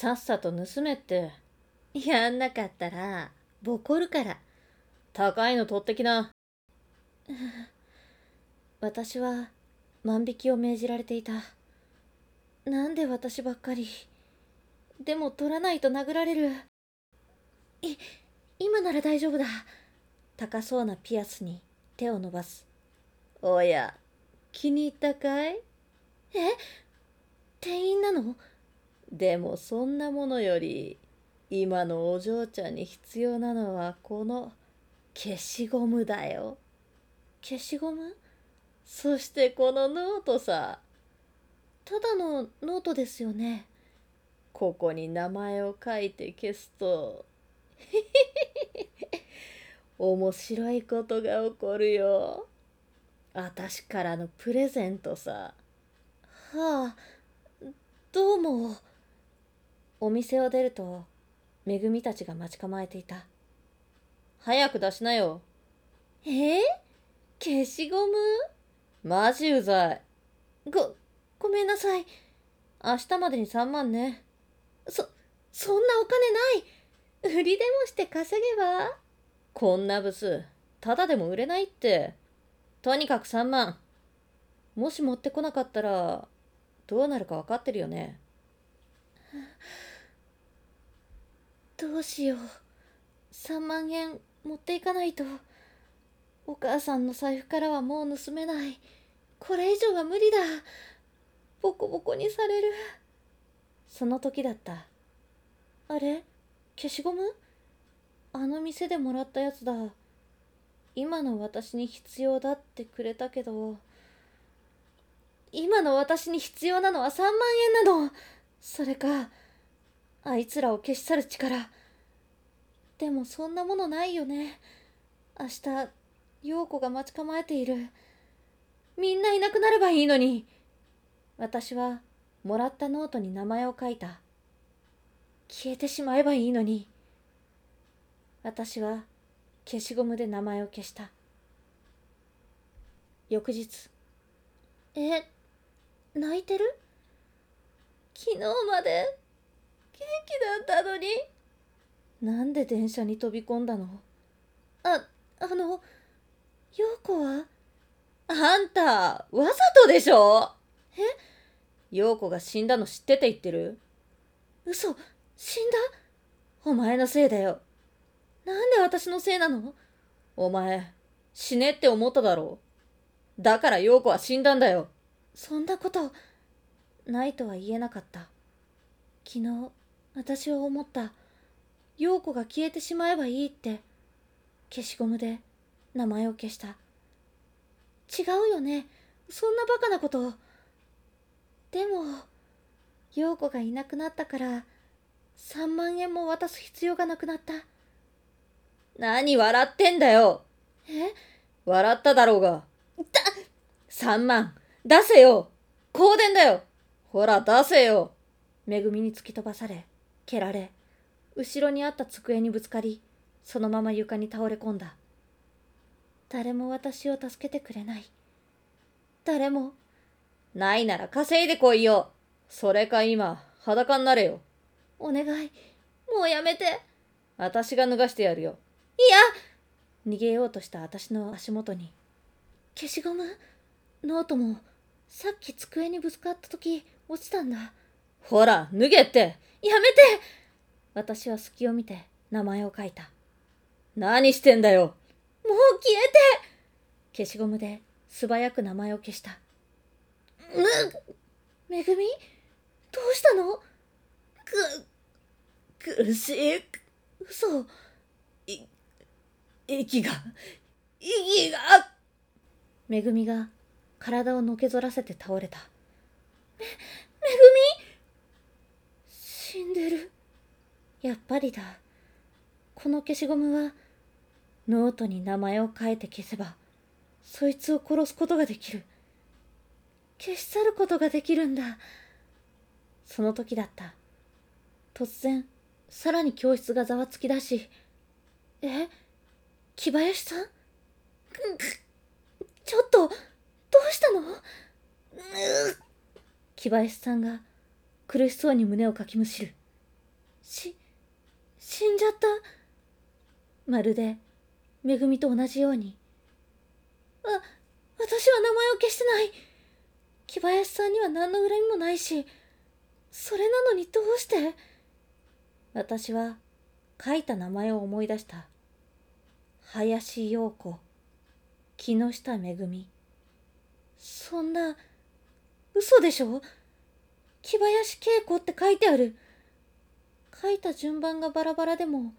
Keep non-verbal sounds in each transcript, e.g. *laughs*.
さっさと盗めって。やんなかったらボコるから。高いの取ってきな。*sighs* 私は万引きを命じられていた。なんで私ばっかり。でも取らないと殴られる。い今なら大丈夫だ。高そうなピアスに手を伸ばす。おや気に入ったかい？え？店員なの？でもそんなものより今のお嬢ちゃんに必要なのはこの消しゴムだよ。消しゴム？そしてこのノートさ。ただのノートですよね。ここに名前を書いて消すと。*laughs* 面白いことが起こるよ。私からのプレゼントさ。はあどうも。お店を出るとめぐみたちが待ち構えていた。早く出しなよ。え？ー、消しゴム？マジうざい。ごごめんなさい。明日までに3万ね。そそんなお金ない。売りでもして稼げば？こんなブス。ただでも売れないって。とにかく3万もし持ってこなかったらどうなるか分かってるよね *laughs* どうしよう。3万円持っていかないと。お母さんの財布からはもう盗めない。これ以上は無理だ。ボコボコにされる。その時だった。あれ？消しゴム？あの店でもらったやつだ。今の私に必要だってくれたけど。今の私に必要なのは3万円なの。それかあいつらを消し去る力。でもそんなものないよね。明日陽子が待ち構えている。みんないなくなればいいのに。私はもらったノートに名前を書いた。消えてしまえばいいのに。私は消しゴムで名前を消した。翌日。え泣いてる？昨日まで。元元気だったのに。なんで電車に飛び込んだの？ああの陽子は？あんたわざとでしょ？え？陽子が死んだの知ってて言ってる？嘘死んだ？お前のせいだよ。なんで私のせいなの？お前死ねって思っただろ？うだから陽子は死んだんだよ。そんなことないとは言えなかった。昨日私は思った。陽子が消えてしまえばいいって。消しゴムで名前を消した。違うよね。そんなバカなことでも陽子がいなくなったから3万円も渡す必要がなくなった。何笑ってんだよ。え？笑っただろうが。だ3万。出せよ。香典だよ。ほら出せよ。めぐみに突き飛ばされ蹴られ後ろにあった机にぶつかりそのまま床に倒れ込んだ。誰も私を助けてくれない。誰もないなら稼いでこいよ。それか今裸になれよ。お願い。もうやめて。私が脱がしてやるよ。いや。逃げようとした私の足元に消しゴム？ノートもさっき机にぶつかった時落ちたんだ。ほら脱げってやめて。私は隙を見て名前を書いた。何してんだよ。もう消えて。消しゴムで素早く名前を消した。むめぐみ？どうしたの？く苦しい。嘘。い息が息が。めぐみが体をのけぞらせて倒れた。めめぐみ？死んでる。やっぱりだ。この消しゴムはノートに名前を書いて消せばそいつを殺すことができる。消し去ることができるんだ。その時だった。突然さらに教室がざわつきだしえ？木林さん？ちょっとどうしたの？木林さんが苦しそうに胸をかきむしる。し死んじゃった？まるでめぐみと同じように。あ私は名前を消してない。木林さんには何の恨みもないしそれなのにどうして？私は書いた名前を思い出した。林陽子。木下めぐみ。そんな嘘でしょ？木林恵子って書いてある。書いた順番がバラバラでも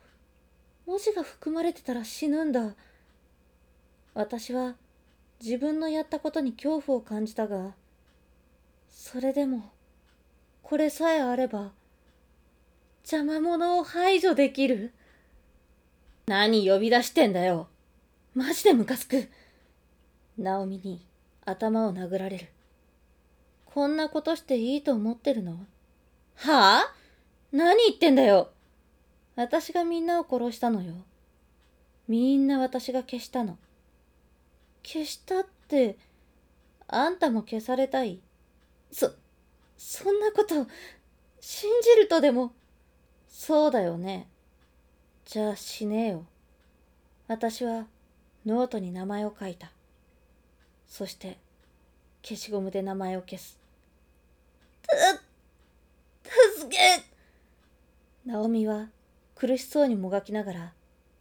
文字が含まれてたら死ぬんだ。私は自分のやったことに恐怖を感じたがそれでもこれさえあれば邪魔者を排除できる。何呼び出してんだよ。マジでムカつく。ナオミに頭を殴られる。こんなことしていいと思ってるの？はあ？何言ってんだよ？私がみんなを殺したのよ。みんな私が消したの。消したってあんたも消されたい？そそんなこと信じるとでも？そうだよね。じゃあ死ねよ。私はノートに名前を書いた。そして消しゴムで名前を消す。助け。ナオミは苦しそうにもがきながら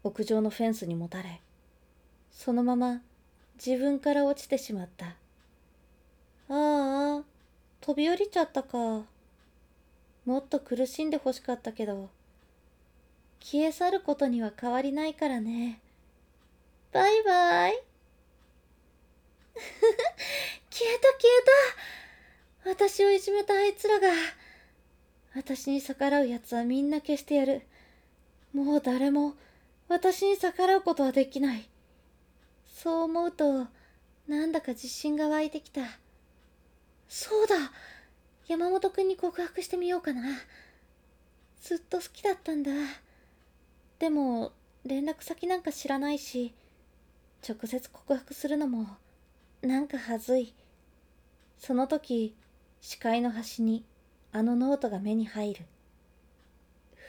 屋上のフェンスにもたれそのまま自分から落ちてしまった。ああ飛び降りちゃったか。もっと苦しんでほしかったけど消え去ることには変わりないからね。バイバイ。*laughs* 消えた消えた。私をいじめたあいつらが私に逆らう奴はみんな消してやる。もう誰も私に逆らうことはできない。そう思うとなんだか自信が湧いてきた。そうだ山本君に告白してみようかな。ずっと好きだったんだ。でも連絡先なんか知らないし直接告白するのもなんかはずい。その時視界の端にあのノートが目に入る。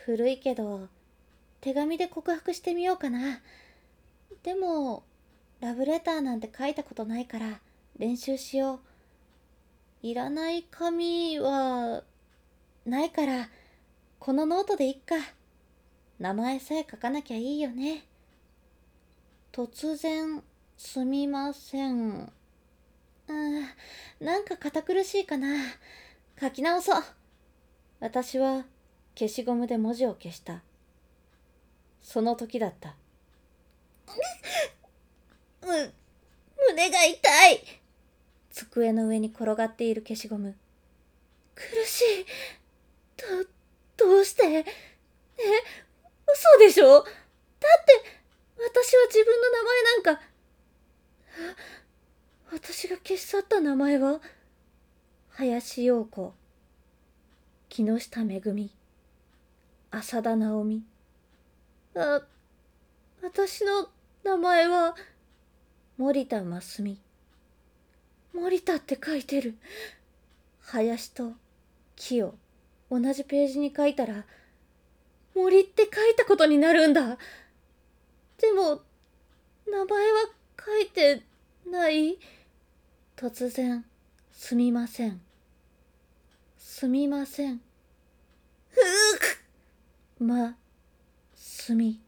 古いけど手紙で告白してみようかな。でもラブレターなんて書いたことないから練習しよう。いらない紙はないからこのノートでいっか。名前さえ書かなきゃいいよね。突然すみません。うんなんか堅苦しいかな。書き直そう。私は消しゴムで文字を消した。その時だった。む胸が痛い。机の上に転がっている消しゴム。苦しい。どどうして？え嘘でしょ？だって私は自分の名前なんか。私が消し去った名前は？林陽子。木下めぐみ。浅田直美。あ私の名前は？森田真澄。森田って書いてる。林と木を同じページに書いたら森って書いたことになるんだ。でも名前は書いてない。突然すみません。すみません。ふうく。ま、すみ。